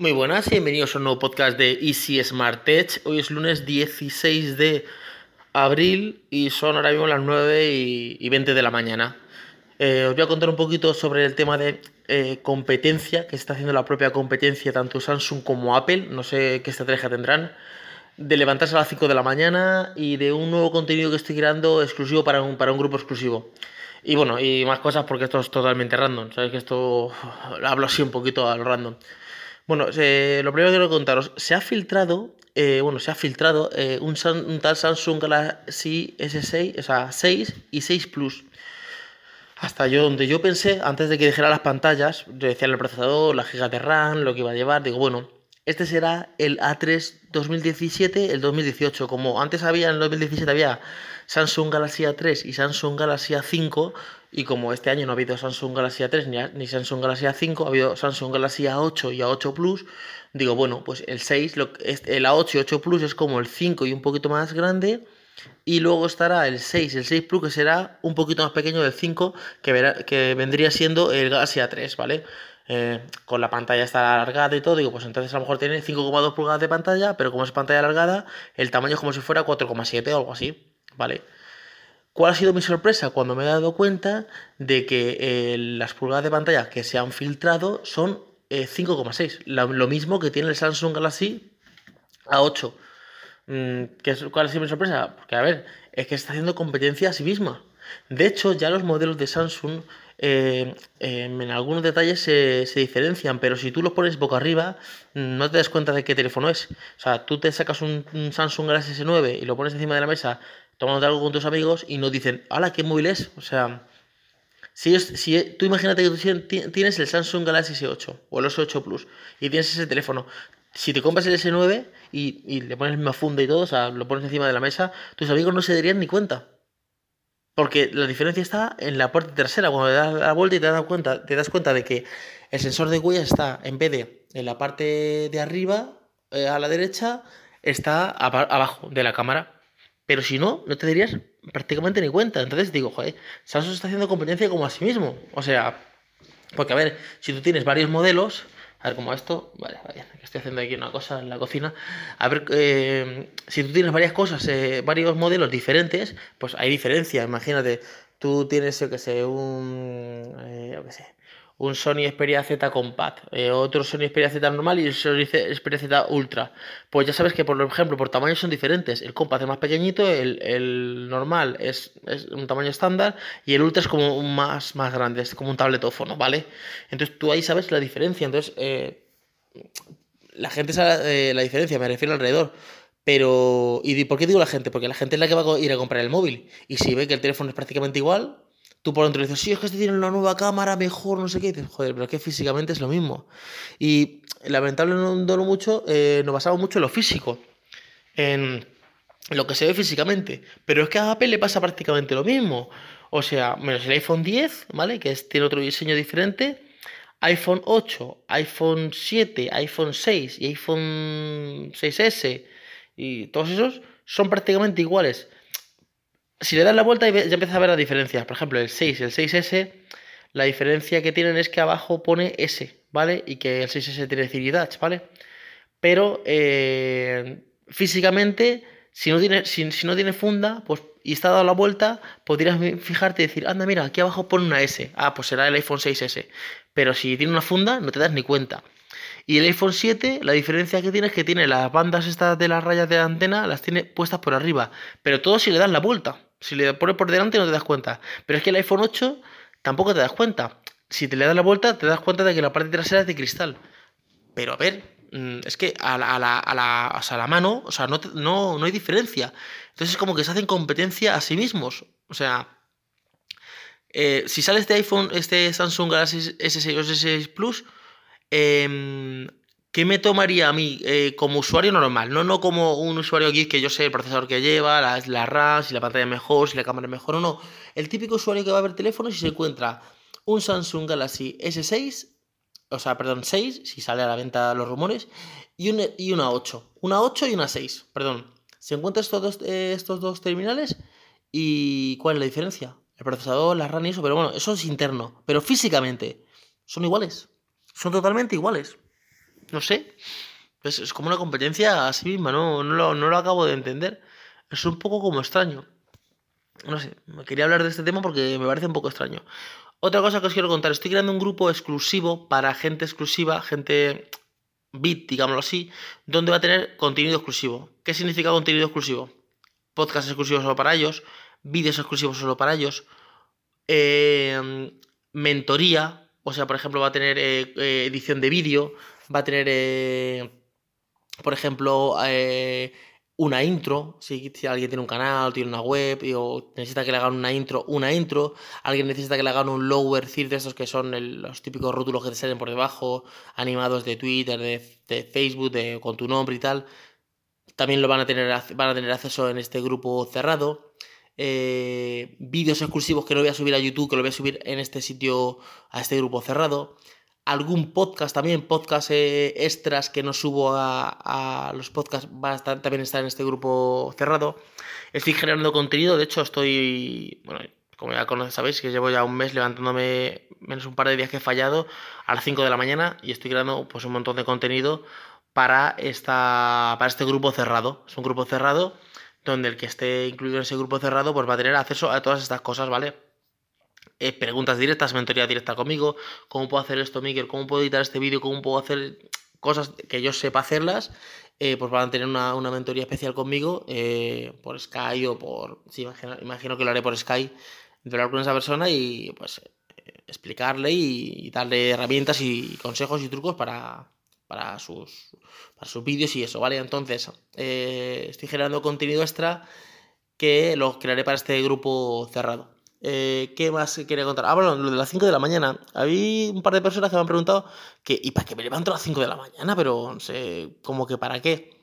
Muy buenas y bienvenidos a un nuevo podcast de Easy Smart Tech. Hoy es lunes 16 de abril y son ahora mismo las 9 y 20 de la mañana. Eh, os voy a contar un poquito sobre el tema de eh, competencia que está haciendo la propia competencia, tanto Samsung como Apple. No sé qué estrategia tendrán. De levantarse a las 5 de la mañana y de un nuevo contenido que estoy creando exclusivo para un, para un grupo exclusivo. Y bueno, y más cosas porque esto es totalmente random. Sabéis que esto hablo así un poquito al random. Bueno, lo primero que quiero contaros, se ha filtrado, eh, bueno, se ha filtrado eh, un, tal Samsung Galaxy S6, o sea, 6 y 6 Plus. Hasta yo, donde yo pensé, antes de que dijera las pantallas, decía el procesador, la giga de RAM, lo que iba a llevar, digo, bueno, este será el A3 2017, el 2018. Como antes había, en el 2017 había Samsung Galaxy A3 y Samsung Galaxy A5, y como este año no ha habido Samsung Galaxy A3 ni, Samsung Galaxy A5, ha habido Samsung Galaxy A8 y A8 Plus, digo, bueno, pues el 6, el A8 y 8 Plus es como el 5 y un poquito más grande, y luego estará el 6, el 6 Plus que será un poquito más pequeño del 5, que, que vendría siendo el Galaxy A3, ¿vale? Eh, con la pantalla está alargada y todo, digo, pues entonces a lo mejor tiene 5,2 pulgadas de pantalla, pero como es pantalla alargada, el tamaño es como si fuera 4,7 o algo así, ¿vale? ¿Cuál ha sido mi sorpresa? Cuando me he dado cuenta de que eh, las pulgadas de pantalla que se han filtrado son 5,6. Eh, lo, mismo que tiene el Samsung Galaxy A8. Mm, ¿Cuál ha sido mi sorpresa? Porque, a ver, es que está haciendo competencia a sí misma. De hecho, ya los modelos de Samsung eh, em, en algunos detalles se, diferencian, pero si tú los pones boca arriba, no te das cuenta de qué teléfono es. O sea, tú te sacas un, un Samsung Galaxy S9 y lo pones encima de la mesa tomando algo con tus amigos y nos dicen, ¡hala, qué móvil es! O sea, si, si tú imagínate que tú tienes el Samsung Galaxy S8 o el S8 Plus y tienes ese teléfono, si te compras el S9 y, le pones la misma funda y todo, o sea, lo pones encima de la mesa, tus amigos no se darían ni cuenta. Porque la diferencia está en la parte trasera. Cuando le das la vuelta y te das cuenta, te das cuenta de que el sensor de huellas está, en vez de en la parte de arriba, eh, a la derecha, está abajo de la cámara. Pero si no, no te darías prácticamente ni cuenta. Entonces digo, joder, Samsung está haciendo competencia como a sí mismo. O sea, porque a ver, si tú tienes varios modelos, a ver como esto, vale, vale, estoy haciendo aquí una cosa en la cocina. A ver, eh, si tú tienes varias cosas, eh, varios modelos diferentes, pues hay diferencia. Imagínate, tú tienes, yo que sé, un, eh, sé, un Sony Xperia Z Compact, eh, otro Sony Xperia Z normal y el Sony Xperia Z Ultra. Pues ya sabes que, por ejemplo, por tamaño son diferentes. El Compact es más pequeñito, el, normal es, un tamaño estándar y el Ultra es como más, más grande, es como un tabletófono, ¿vale? Entonces tú ahí sabes la diferencia. Entonces, eh, la gente sabe eh, la diferencia, me refiero alrededor. Pero, ¿y por qué digo la gente? Porque la gente es la que va a ir a comprar el móvil. Y si ve que el teléfono es prácticamente igual, Tú por dentro dices, sí, es que este tiene una nueva cámara mejor, no sé qué. dices, joder, pero es que físicamente es lo mismo. Y lamentablemente no mucho, eh, nos basamos mucho en lo físico, en lo que se ve físicamente. Pero es que a Apple le pasa prácticamente lo mismo. O sea, menos el iPhone 10, ¿vale? Que tiene otro diseño diferente. iPhone 8, iPhone 7, iPhone 6 y iPhone 6S y todos esos son prácticamente iguales si le das la vuelta ya empiezas a ver la diferencia. Por ejemplo, el 6, el 6S, la diferencia que tienen es que abajo pone S, ¿vale? Y que el 6S tiene Ciridach, ¿vale? Pero eh, físicamente, si no, tiene, si, no tiene funda, pues y está dado la vuelta, podrías fijarte y decir, anda, mira, aquí abajo pone una S. Ah, pues será el iPhone 6S. Pero si tiene una funda, no te das ni cuenta. Y el iPhone 7, la diferencia que tiene es que tiene las bandas estas de las rayas de la antena, las tiene puestas por arriba. Pero todo si le das la vuelta. Si le pones por delante no te das cuenta. Pero es que el iPhone 8 tampoco te das cuenta. Si te le das la vuelta, te das cuenta de que la parte trasera es de cristal. Pero a ver, mm, es que a la, a la, a la, sea, la mano, o sea, no, no, no hay diferencia. Entonces es como que se hacen competencia a sí mismos. O sea, eh, si sale este iPhone, este Samsung Galaxy S6 o S6 Plus, eh, ¿Qué me tomaría a mí eh, como usuario normal? No, no como un usuario geek que yo sé el procesador que lleva, la, la RAM, si la pantalla es mejor, si la cámara es mejor o no. El típico usuario que va a ver teléfono si se encuentra un Samsung Galaxy S6, o sea, perdón, 6, si sale a la venta los rumores, y, y una 8. Una 8 y una 6, perdón. Se encuentra estos dos, eh, estos dos terminales y ¿cuál es la diferencia? El procesador, la RAM y eso, pero bueno, eso es interno. Pero físicamente son iguales. Son totalmente iguales. No sé. Es, como una competencia a sí misma, ¿no? No lo, no lo acabo de entender. Es un poco como extraño. No sé, quería hablar de este tema porque me parece un poco extraño. Otra cosa que os quiero contar, estoy creando un grupo exclusivo para gente exclusiva, gente bit, digámoslo así, donde va a tener contenido exclusivo. ¿Qué significa contenido exclusivo? Podcast exclusivos solo para ellos, vídeos exclusivos solo para ellos, eh, mentoría, o sea, por ejemplo, va a tener eh, eh, edición de vídeo, va a tener, por ejemplo, una intro, si, alguien tiene un canal, tiene una web o necesita que le hagan una intro, una intro, alguien necesita que le hagan un lower third de estos que son los típicos rótulos que te salen por debajo, animados de Twitter, de, Facebook, de, con tu nombre y tal, también lo van a tener, van a tener acceso en este grupo cerrado. Eh, vídeos exclusivos que no voy a subir a YouTube, que lo voy a subir en este sitio, a este grupo cerrado algún podcast también, podcast eh, extras que no subo a, los podcasts, va a estar, también estar en este grupo cerrado. Estoy generando contenido, de hecho estoy, bueno, como ya sabéis, que llevo ya un mes levantándome menos un par de días que he fallado a las 5 de la mañana y estoy creando pues un montón de contenido para, esta, para este grupo cerrado. Es un grupo cerrado donde el que esté incluido en ese grupo cerrado pues va a tener acceso a todas estas cosas, ¿vale? Eh, preguntas directas, mentoría directa conmigo, cómo puedo hacer esto, Miguel, cómo puedo editar este vídeo, cómo puedo hacer cosas que yo sepa hacerlas, eh, pues van tener una, mentoría especial conmigo eh, por Sky o por... Sí, imagino, que lo haré por Sky, de hablar con esa persona y pues explicarle y, darle herramientas y consejos y trucos para, para sus, para sus vídeos y eso, ¿vale? Entonces, estoy generando contenido extra que lo crearé para este grupo cerrado. Eh, ¿Qué más quería contar? Ah, bueno, lo de las 5 de la mañana. Había un par de personas que me han preguntado que, ¿y para qué me levanto a las 5 de la mañana? Pero no sé, como que para qué.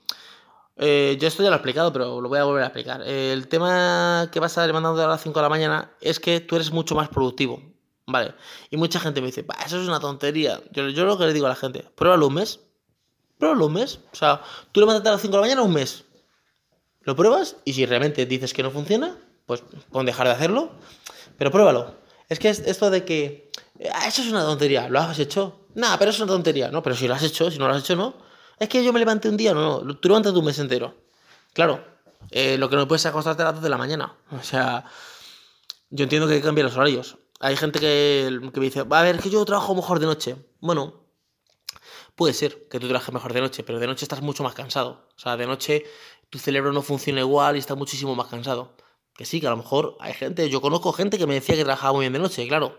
Eh, yo esto ya lo he explicado, pero lo voy a volver a explicar. el tema que vas a levantando a las 5 de la mañana es que tú eres mucho más productivo. Vale. Y mucha gente me dice, eso es una tontería. Yo, yo lo que le digo a la gente, pruébalo un mes. Pruébalo un mes. O sea, tú levántate a las 5 de la mañana un mes. Lo pruebas y si realmente dices que no funciona, pues pon dejar de hacerlo, pero pruébalo. Es que es esto de que ah, eso es una tontería, ¿lo has hecho? Nada, pero es una tontería, ¿no? Pero si lo has hecho, si no lo has hecho, no. Es que yo me levanté un día, no, no. Tú levantas un mes entero. Claro, eh, lo que no puedes es acostarte a las 2 de la mañana. O sea, yo entiendo que hay que cambiar los horarios. Hay gente que, que me dice, a ver, que yo trabajo mejor de noche. Bueno, puede ser que tú trabajes mejor de noche, pero de noche estás mucho más cansado. O sea, de noche tu cerebro no funciona igual y estás muchísimo más cansado. Que sí, que a lo mejor hay gente, yo conozco gente que me decía que trabajaba muy bien de noche, claro.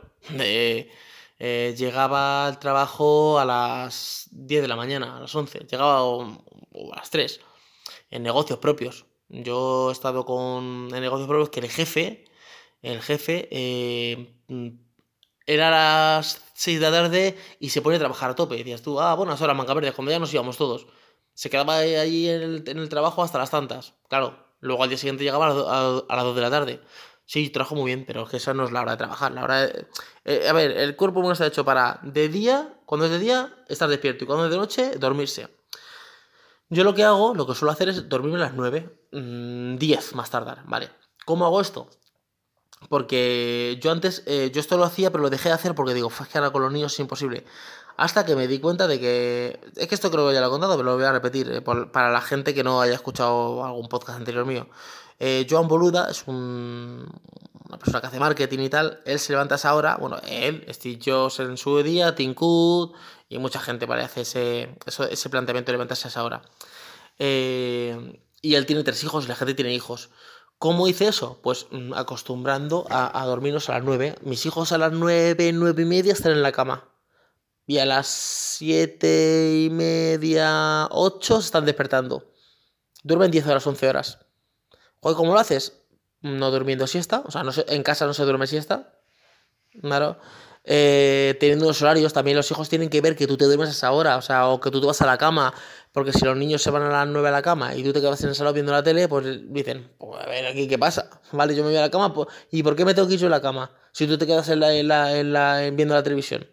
Eh, llegaba al trabajo a las 10 de la mañana, a las 11, llegaba a las 3, en negocios propios. Yo he estado con en negocios propios que el jefe, el jefe, eh, era a las 6 de la tarde y se pone a trabajar a tope. decías tú, ah, bueno, ahora manga verde, cuando ya nos íbamos todos. Se quedaba ahí en el trabajo hasta las tantas. Claro, Luego al día siguiente llegaba a, las 2 de la tarde. Sí, trabajo muy bien, pero es que esa no es la hora de trabajar. La hora eh, a ver, el cuerpo no está hecho para de día, cuando es de día, estar despierto y cuando es de noche, dormirse. Yo lo que hago, lo que suelo hacer es dormirme a las 9, 10 mm, más tardar, ¿vale? ¿Cómo hago esto? Porque yo antes, eh, yo esto lo hacía, pero lo dejé de hacer porque digo, es que con los niños es imposible. Hasta que me di cuenta de que. Es que esto creo que ya lo he contado, pero lo voy a repetir eh, para la gente que no haya escuchado algún podcast anterior mío. Eh, Joan Boluda es un, una persona que hace marketing y tal. Él se levanta a esa hora. Bueno, él, Steve Jobs en su día, Tim Cook y mucha gente parece ese, ese planteamiento de levantarse a esa hora. Eh, y él tiene tres hijos y la gente tiene hijos. ¿Cómo hice eso? Pues mm, acostumbrando a, a dormirnos a las nueve. Mis hijos a las nueve, nueve y media están en la cama y a las siete y media, 8 se están despertando. Duermen 10 horas, 11 horas. Joder, ¿cómo lo haces? No durmiendo siesta, o sea, no en casa no se duerme siesta. Claro. Eh, teniendo los horarios, también los hijos tienen que ver que tú te duermes a esa hora, o sea, o que tú te vas a la cama, porque si los niños se van a las 9 a la cama y tú te quedas en el salón viendo la tele, pues dicen, pues a ver aquí qué pasa, vale, yo me voy a la cama, pues, ¿y por qué me tengo que ir yo a la cama si tú te quedas en la, en la, viendo la televisión?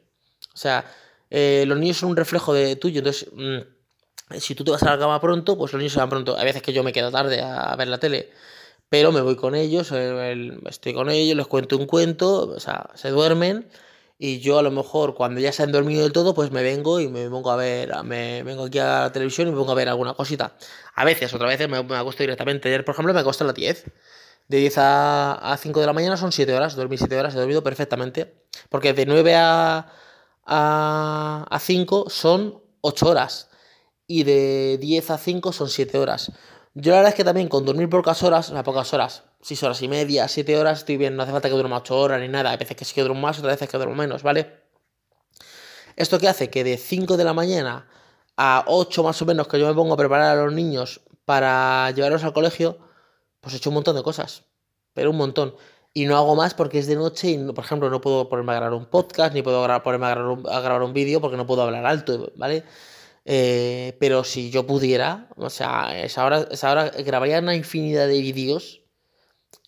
O sea, eh, los niños son un reflejo de tuyo, entonces mm, si tú te vas a la cama pronto, pues los niños se van pronto. Hay veces que yo me quedo tarde a, ver la tele, pero me voy con ellos, estoy con ellos, les cuento un cuento, o sea, se duermen y yo a lo mejor cuando ya se han dormido del todo, pues me vengo y me pongo a ver, me vengo aquí a la televisión y me pongo a ver alguna cosita. A veces, otras veces me, me acuesto directamente. Ayer, por ejemplo, me acosté a las 10. De 10 a, a 5 de la mañana son 7 horas, dormí 7 horas, he dormido perfectamente. Porque de 9 a, a, a 5 son 8 horas. Y de 10 a 5 son 7 horas. Yo la verdad es que también con dormir pocas horas, o sea, pocas horas, 6 horas y media, 7 horas, estoy bien, no hace falta que duerma 8 horas ni nada, hay veces que sí que duermo más, otras veces que duermo menos, ¿vale? ¿Esto qué hace? Que de 5 de la mañana a 8 más o menos que yo me pongo a preparar a los niños para llevarlos al colegio, pues he hecho un montón de cosas, pero un montón. Y no hago más porque es de noche y, por ejemplo, no puedo ponerme a grabar un podcast, ni puedo ponerme a grabar un, grabar un vídeo porque no puedo hablar alto, ¿vale? Eh, pero si yo pudiera, o sea, esa hora, esa hora grabaría una infinidad de vídeos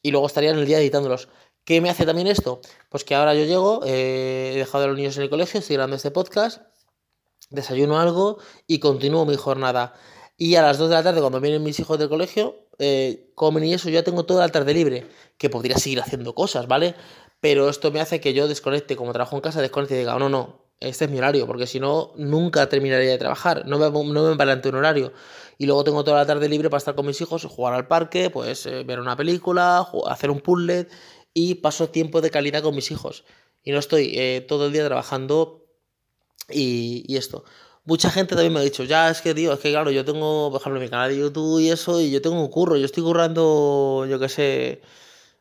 y luego estaría en el día editándolos. ¿Qué me hace también esto? Pues que ahora yo llego, eh, he dejado a los niños en el colegio, estoy grabando este podcast, desayuno algo y continúo mi jornada. Y a las 2 de la tarde, cuando vienen mis hijos del colegio, eh, comen y eso, yo ya tengo toda la tarde libre, que podría seguir haciendo cosas, ¿vale? Pero esto me hace que yo desconecte, como trabajo en casa, desconecte y diga, oh, no, no, este es mi horario, porque si no, nunca terminaría de trabajar, no me, no me un horario. Y luego tengo toda la tarde libre para estar con mis hijos, jugar al parque, pues eh, ver una película, hacer un puzzle y paso tiempo de calidad con mis hijos. Y no estoy eh, todo el día trabajando y, y, esto. Mucha gente también me ha dicho, ya es que, tío, es que claro, yo tengo, por ejemplo, mi canal de YouTube y eso, y yo tengo un curro, yo estoy currando, yo qué sé,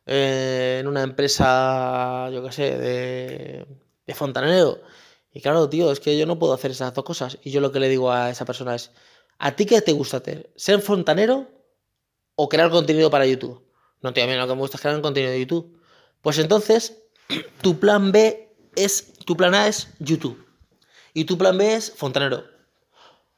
eh, en una empresa, yo qué sé, de, fontanero y claro, tío, es que yo no puedo hacer esas dos cosas. Y yo lo que le digo a esa persona es, ¿a ti qué te gusta hacer? ¿Ser fontanero o crear contenido para YouTube? No, tío, a mí lo que me gusta es crear contenido de YouTube. Pues entonces, tu plan B es, tu plan A es YouTube. Y tu plan B es fontanero.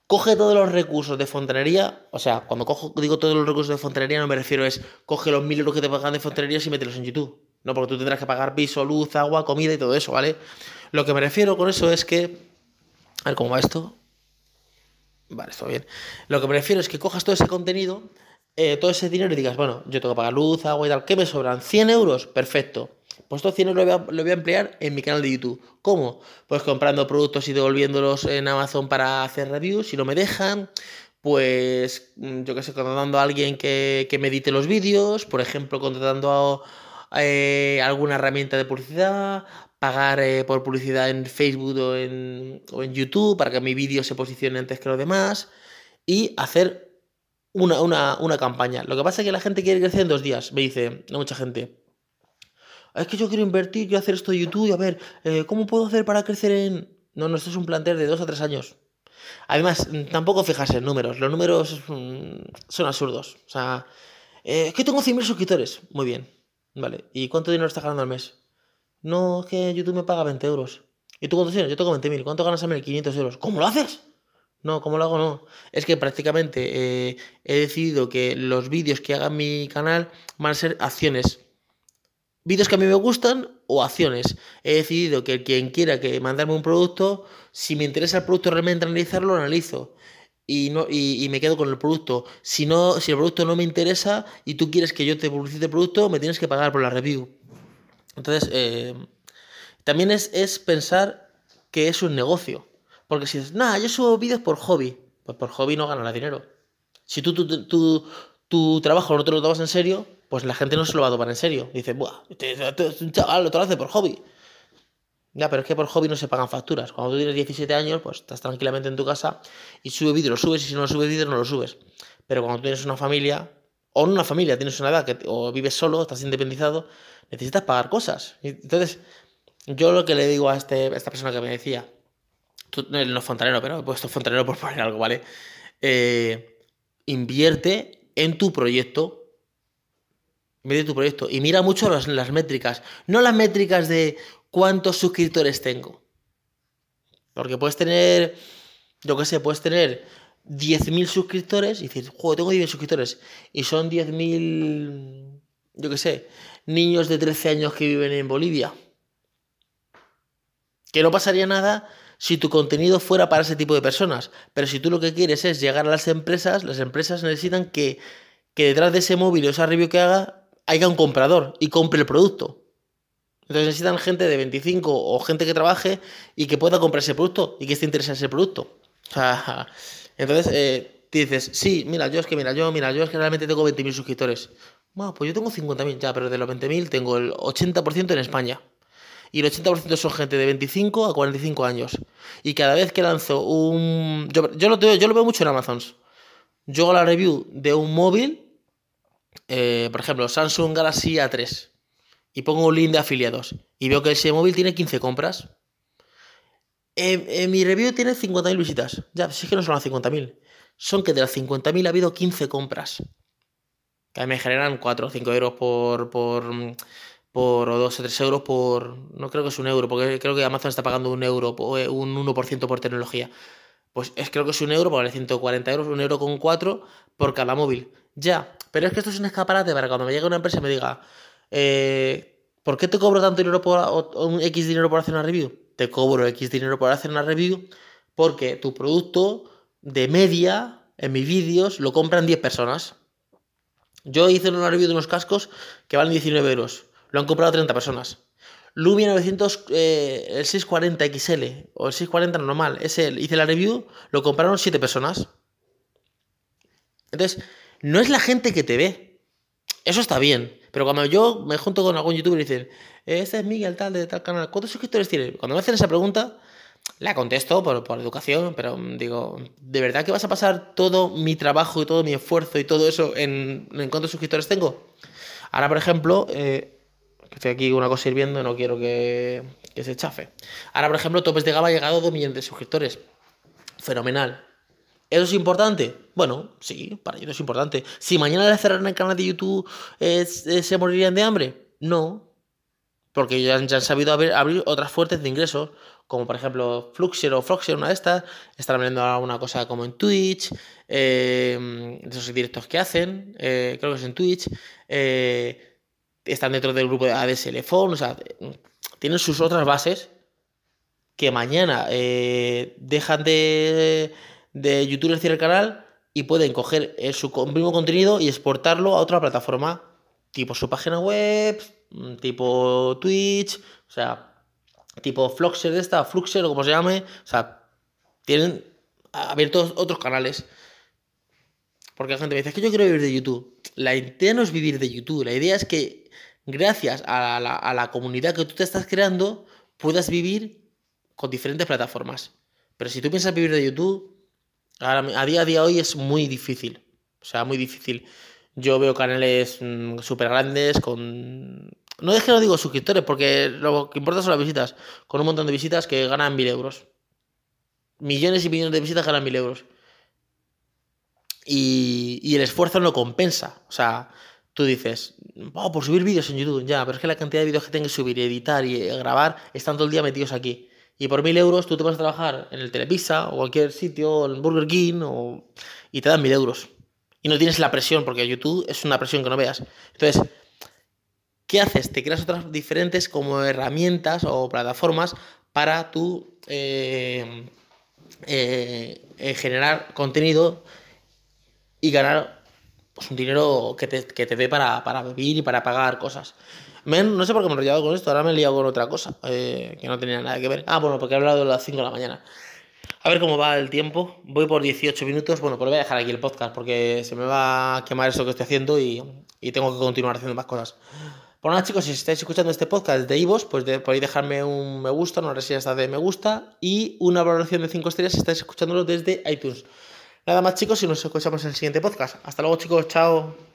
Coge todos los recursos de fontanería, o sea, cuando cojo, digo todos los recursos de fontanería no me refiero es coge los mil euros que te pagan de fontanería y mételos en YouTube. No, porque tú tendrás que pagar piso, luz, agua, comida y todo eso, ¿vale? Lo que me refiero con eso es que. A ver cómo va esto. Vale, está bien. Lo que me refiero es que cojas todo ese contenido, eh, todo ese dinero y digas, bueno, yo tengo que pagar luz, agua y tal. ¿Qué me sobran? ¿100 euros? Perfecto. Pues estos 100 euros lo voy, a, emplear en mi canal de YouTube. ¿Cómo? Pues comprando productos y devolviéndolos en Amazon para hacer reviews si no me dejan. Pues mm, yo qué sé, contratando a alguien que, que me edite los vídeos. Por ejemplo, contratando a eh, alguna herramienta de publicidad, pagar eh, por publicidad en Facebook o en, o en, YouTube para que mi vídeo se posicione antes que los demás y hacer una, una, una, campaña. Lo que pasa es que la gente quiere crecer en dos días, me dice mucha gente. Es que yo quiero invertir, quiero hacer esto de YouTube y a ver, eh, ¿cómo puedo hacer para crecer en...? No, no, esto es un plantel de dos a tres años. Además, tampoco fijarse en números. Los números mm, son absurdos. O sea, es que tengo 100.000 suscriptores. Muy bien. Vale. ¿Y cuánto dinero estás ganando al mes? No, es que YouTube me paga 20 euros. ¿Y tú cuánto tienes? Yo tengo 20.000. ¿Cuánto ganas al mes? 500 euros. ¿Cómo lo haces? No, ¿cómo lo hago? No. Es que prácticamente eh, he decidido que los vídeos que haga mi canal van a ser acciones. Vídeos que a mí me gustan o acciones. He decidido que quien quiera que mandarme un producto, si me interesa el producto realmente analizarlo, lo analizo y, no, y, me quedo con el producto. Si, no, si el producto no me interesa y tú quieres que yo te publicite el producto, me tienes que pagar por la review. Entonces, eh, también es, es, pensar que es un negocio. Porque si dices, nada, yo subo vídeos por hobby, pues por hobby no ganarás dinero. Si tú tu, tu, trabajo no te lo tomas en serio, pues la gente no se lo va a tomar en serio. Dice, buah, este, este es un chaval, lo hace por hobby. Ya, pero es que por hobby no se pagan facturas. Cuando tú tienes 17 años, pues estás tranquilamente en tu casa y sube vídeo, lo subes, y si no lo subes vídeo, no lo subes. Pero cuando tienes una familia, o no una familia, tienes una edad, que, o vives solo, estás independizado, necesitas pagar cosas. Entonces, yo lo que le digo a, este, esta persona que me decía, tú, no es fontanero, pero he puesto fontanero por poner algo, ¿vale? Eh, invierte en tu proyecto. En tu proyecto. Y mira mucho las, las métricas. No las métricas de cuántos suscriptores tengo. Porque puedes tener, yo qué sé, puedes tener 10.000 suscriptores y decir, juego, tengo 10.000 suscriptores. Y son 10.000, yo qué sé, niños de 13 años que viven en Bolivia. Que no pasaría nada si tu contenido fuera para ese tipo de personas. Pero si tú lo que quieres es llegar a las empresas, las empresas necesitan que, que detrás de ese móvil o esa review que haga haya un comprador y compre el producto. Entonces necesitan gente de 25 o gente que trabaje y que pueda comprar ese producto y que esté interesado en ese producto. entonces eh, dices, sí, mira, yo es que, mira, yo, mira, yo es que realmente tengo 20.000 suscriptores. Bueno, pues yo tengo 50.000 ya, pero de los 20.000 tengo el 80% en España. Y el 80% son gente de 25 a 45 años. Y cada vez que lanzo un... Yo, lo, yo lo veo mucho en Amazon. Yo hago la review de un móvil, eh, por ejemplo, Samsung Galaxy A3 y pongo un link de afiliados y veo que ese móvil tiene 15 compras. En, mi review tiene 50.000 visitas. Ya, si es que no son las 50.000. Son que de las 50.000 ha habido 15 compras. Que a mí me generan 4 o 5 euros por, por, por, o 2 o 3 euros por, no creo que es un euro, porque creo que Amazon está pagando un euro, eh, un 1% por tecnología. Pues es, creo que es un euro, vale 140 euros, un euro con 4 por cada móvil. Ya, pero es que esto es un escaparate para cuando me llegue una empresa y me diga, eh, ¿por qué te cobro tanto dinero por un X dinero por hacer una review? Te cobro X dinero por hacer una review porque tu producto de media en mis vídeos lo compran 10 personas. Yo hice una review de unos cascos que valen 19 euros. Lo han comprado 30 personas. Lumia 900, eh, el 640 XL o el 640 normal, ese hice la review, lo compraron 7 personas. Entonces, no es la gente que te ve. Eso está bien. Pero cuando yo me junto con algún youtuber y dicen, este es Miguel tal de tal canal, ¿cuántos suscriptores tiene? Cuando me hacen esa pregunta, la contesto por, por, educación, pero digo, ¿de verdad que vas a pasar todo mi trabajo y todo mi esfuerzo y todo eso en, en cuántos suscriptores tengo? Ahora, por ejemplo, eh, estoy aquí una cosa hirviendo no quiero que, se chafe. Ahora, por ejemplo, Topes de Gama ha llegado a 2 millones de suscriptores. Fenomenal. ¿Eso es importante? Bueno, sí, para ellos es importante. Si mañana le cerraran el canal de YouTube, ¿se morirían de hambre? No. Porque ya, han sabido abrir, otras fuentes de ingresos, como por ejemplo Fluxer o Fluxer, una de estas. Están abriendo alguna cosa como en Twitch, eh, esos directos que hacen, eh, creo que es en Twitch. Eh, están dentro del grupo de ADSL Phone, o sea, tienen sus otras bases que mañana dejan de de youtubers tiene el canal y pueden coger eh, su mismo contenido y exportarlo a otra plataforma, tipo su página web, mm, tipo Twitch, o sea, tipo Fluxer de esta, Fluxer o como se llame, o sea, tienen abiertos otros canales. Porque la gente me dice, es que yo quiero vivir de YouTube. La idea no es vivir de YouTube, la idea es que gracias a la, a la comunidad que tú te estás creando, puedas vivir con diferentes plataformas. Pero si tú piensas vivir de YouTube, a día de hoy es muy difícil. O sea, muy difícil. Yo veo canales mm, súper grandes con... No es que no digo suscriptores, porque lo que importa son las visitas. Con un montón de visitas que ganan mil euros. Millones y millones de visitas ganan mil euros. Y, y el esfuerzo no compensa. O sea, tú dices, oh, por subir vídeos en YouTube, ya, pero es que la cantidad de vídeos que tengo que subir, editar y grabar están todo el día metidos aquí. Y por mil euros tú te vas a trabajar en el Telepizza o cualquier sitio, en Burger King, o... y te dan mil euros. Y no tienes la presión, porque YouTube es una presión que no veas. Entonces, ¿qué haces? Te creas otras diferentes como herramientas o plataformas para tú eh, eh, eh, generar contenido y ganar pues, un dinero que te, que te dé para, para vivir y para pagar cosas no sé por qué me he enrollado con esto, ahora me he liado con otra cosa, eh, que no tenía nada que ver. Ah, bueno, porque he hablado de las 5 de la mañana. A ver cómo va el tiempo. Voy por 18 minutos. Bueno, pues voy a dejar aquí el podcast porque se me va a quemar eso que estoy haciendo y, tengo que continuar haciendo más cosas. Pues nada, chicos, si estáis escuchando este podcast de Ivos, pues podéis dejarme un me gusta, una reseña de me gusta y una valoración de 5 estrellas si estáis escuchándolo desde iTunes. Nada más, chicos, y nos escuchamos en el siguiente podcast. Hasta luego, chicos. Chao.